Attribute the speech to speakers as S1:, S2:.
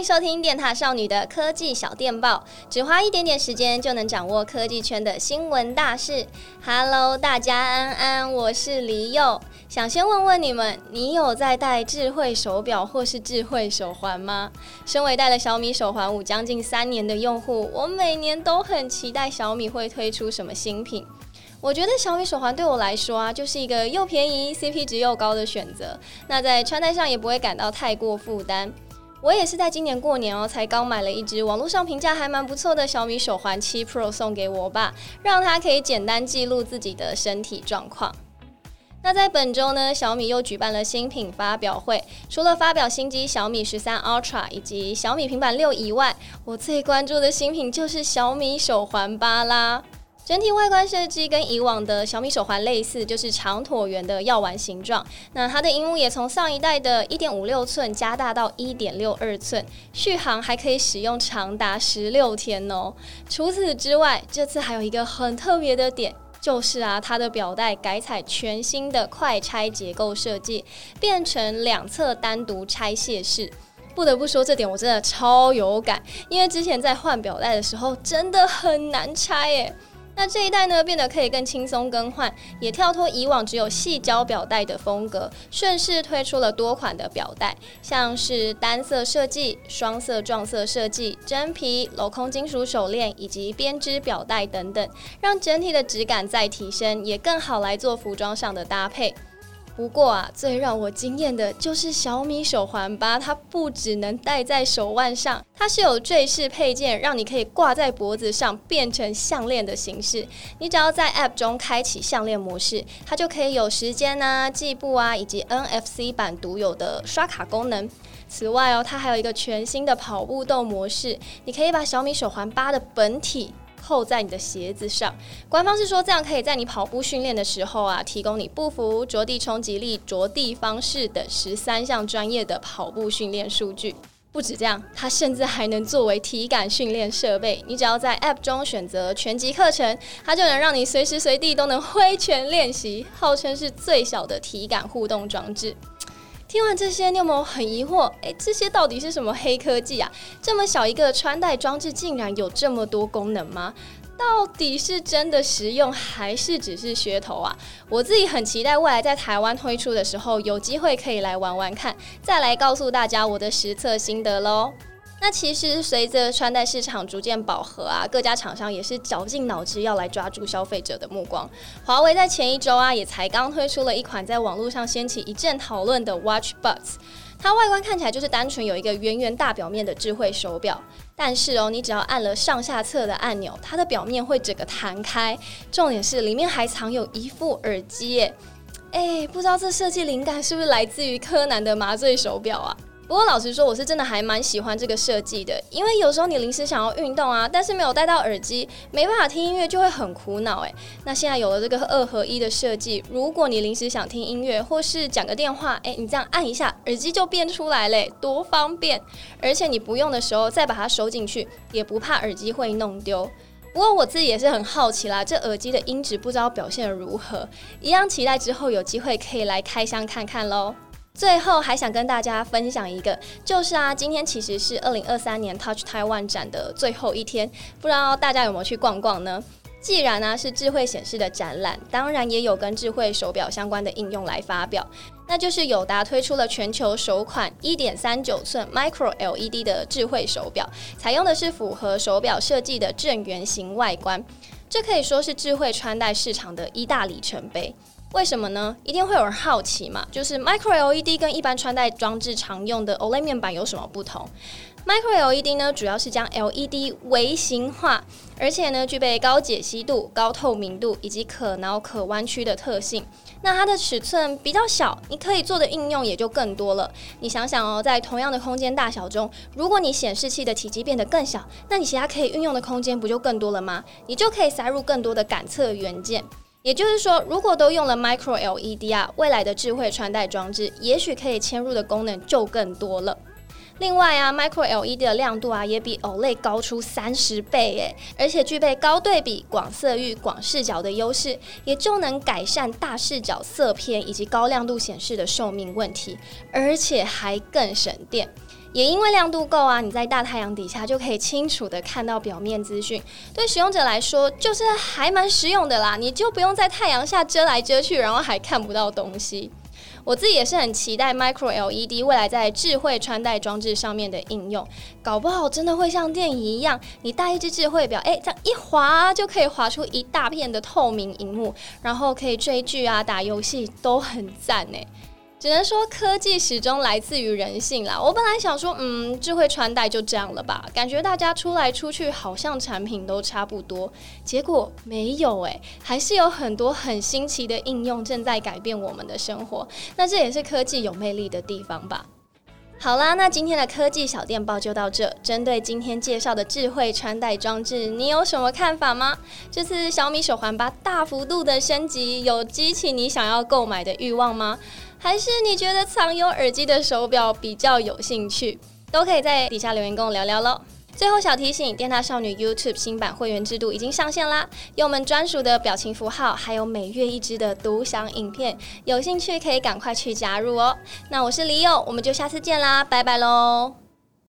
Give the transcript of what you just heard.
S1: 迎收听电塔少女的科技小电报，只花一点点时间就能掌握科技圈的新闻大事。Hello，大家安安，我是黎佑。想先问问你们，你有在戴智慧手表或是智慧手环吗？身为戴了小米手环五将近三年的用户，我每年都很期待小米会推出什么新品。我觉得小米手环对我来说啊，就是一个又便宜、CP 值又高的选择。那在穿戴上也不会感到太过负担。我也是在今年过年哦，才刚买了一只网络上评价还蛮不错的小米手环七 Pro 送给我爸，让他可以简单记录自己的身体状况。那在本周呢，小米又举办了新品发表会，除了发表新机小米十三 Ultra 以及小米平板六以外，我最关注的新品就是小米手环八啦。整体外观设计跟以往的小米手环类似，就是长椭圆的药丸形状。那它的荧幕也从上一代的一点五六寸加大到一点六二寸，续航还可以使用长达十六天哦。除此之外，这次还有一个很特别的点，就是啊，它的表带改采全新的快拆结构设计，变成两侧单独拆卸式。不得不说，这点我真的超有感，因为之前在换表带的时候真的很难拆耶。那这一代呢，变得可以更轻松更换，也跳脱以往只有细胶表带的风格，顺势推出了多款的表带，像是单色设计、双色撞色设计、真皮、镂空金属手链以及编织表带等等，让整体的质感再提升，也更好来做服装上的搭配。不过啊，最让我惊艳的就是小米手环八，它不只能戴在手腕上，它是有坠饰配件，让你可以挂在脖子上，变成项链的形式。你只要在 App 中开启项链模式，它就可以有时间啊、计步啊，以及 NFC 版独有的刷卡功能。此外哦，它还有一个全新的跑步豆模式，你可以把小米手环八的本体。扣在你的鞋子上，官方是说这样可以在你跑步训练的时候啊，提供你步幅、着地冲击力、着地方式等十三项专业的跑步训练数据。不止这样，它甚至还能作为体感训练设备。你只要在 App 中选择拳击课程，它就能让你随时随地都能挥拳练习，号称是最小的体感互动装置。听完这些，你有没有很疑惑？诶，这些到底是什么黑科技啊？这么小一个穿戴装置，竟然有这么多功能吗？到底是真的实用，还是只是噱头啊？我自己很期待未来在台湾推出的时候，有机会可以来玩玩看，再来告诉大家我的实测心得喽。那其实随着穿戴市场逐渐饱和啊，各家厂商也是绞尽脑汁要来抓住消费者的目光。华为在前一周啊，也才刚推出了一款在网络上掀起一阵讨论的 Watch Buds。它外观看起来就是单纯有一个圆圆大表面的智慧手表，但是哦，你只要按了上下侧的按钮，它的表面会整个弹开。重点是里面还藏有一副耳机耶！哎，不知道这设计灵感是不是来自于柯南的麻醉手表啊？不过老实说，我是真的还蛮喜欢这个设计的，因为有时候你临时想要运动啊，但是没有戴到耳机，没办法听音乐，就会很苦恼诶，那现在有了这个二合一的设计，如果你临时想听音乐或是讲个电话，诶，你这样按一下，耳机就变出来嘞，多方便！而且你不用的时候再把它收进去，也不怕耳机会弄丢。不过我自己也是很好奇啦，这耳机的音质不知道表现如何，一样期待之后有机会可以来开箱看看喽。最后还想跟大家分享一个，就是啊，今天其实是二零二三年 Touch Taiwan 展的最后一天，不知道大家有没有去逛逛呢？既然呢、是智慧显示的展览，当然也有跟智慧手表相关的应用来发表，那就是友达推出了全球首款一点三九寸 Micro LED 的智慧手表，采用的是符合手表设计的正圆形外观，这可以说是智慧穿戴市场的一大里程碑。为什么呢？一定会有人好奇嘛，就是 Micro LED 跟一般穿戴装置常用的 OLED 面板有什么不同？Micro LED 呢，主要是将 LED 微型化，而且呢，具备高解析度、高透明度以及可挠可弯曲的特性。那它的尺寸比较小，你可以做的应用也就更多了。你想想哦，在同样的空间大小中，如果你显示器的体积变得更小，那你其他可以运用的空间不就更多了吗？你就可以塞入更多的感测元件。也就是说，如果都用了 Micro LED 啊，未来的智慧穿戴装置，也许可以嵌入的功能就更多了。另外啊，Micro LED 的亮度啊，也比 OLED 高出三十倍诶，而且具备高对比、广色域、广视角的优势，也就能改善大视角色偏以及高亮度显示的寿命问题，而且还更省电。也因为亮度够啊，你在大太阳底下就可以清楚的看到表面资讯，对使用者来说就是还蛮实用的啦。你就不用在太阳下遮来遮去，然后还看不到东西。我自己也是很期待 Micro LED 未来在智慧穿戴装置上面的应用，搞不好真的会像电影一样，你带一只智慧表，诶，这样一滑就可以滑出一大片的透明荧幕，然后可以追剧啊、打游戏都很赞诶。只能说科技始终来自于人性啦。我本来想说，嗯，智慧穿戴就这样了吧，感觉大家出来出去好像产品都差不多，结果没有诶，还是有很多很新奇的应用正在改变我们的生活。那这也是科技有魅力的地方吧。好啦，那今天的科技小电报就到这。针对今天介绍的智慧穿戴装置，你有什么看法吗？这次小米手环八大幅度的升级，有激起你想要购买的欲望吗？还是你觉得藏有耳机的手表比较有兴趣？都可以在底下留言跟我聊聊喽。最后小提醒，电大少女 YouTube 新版会员制度已经上线啦，有我们专属的表情符号，还有每月一支的独享影片，有兴趣可以赶快去加入哦。那我是李友，我们就下次见啦，拜拜喽。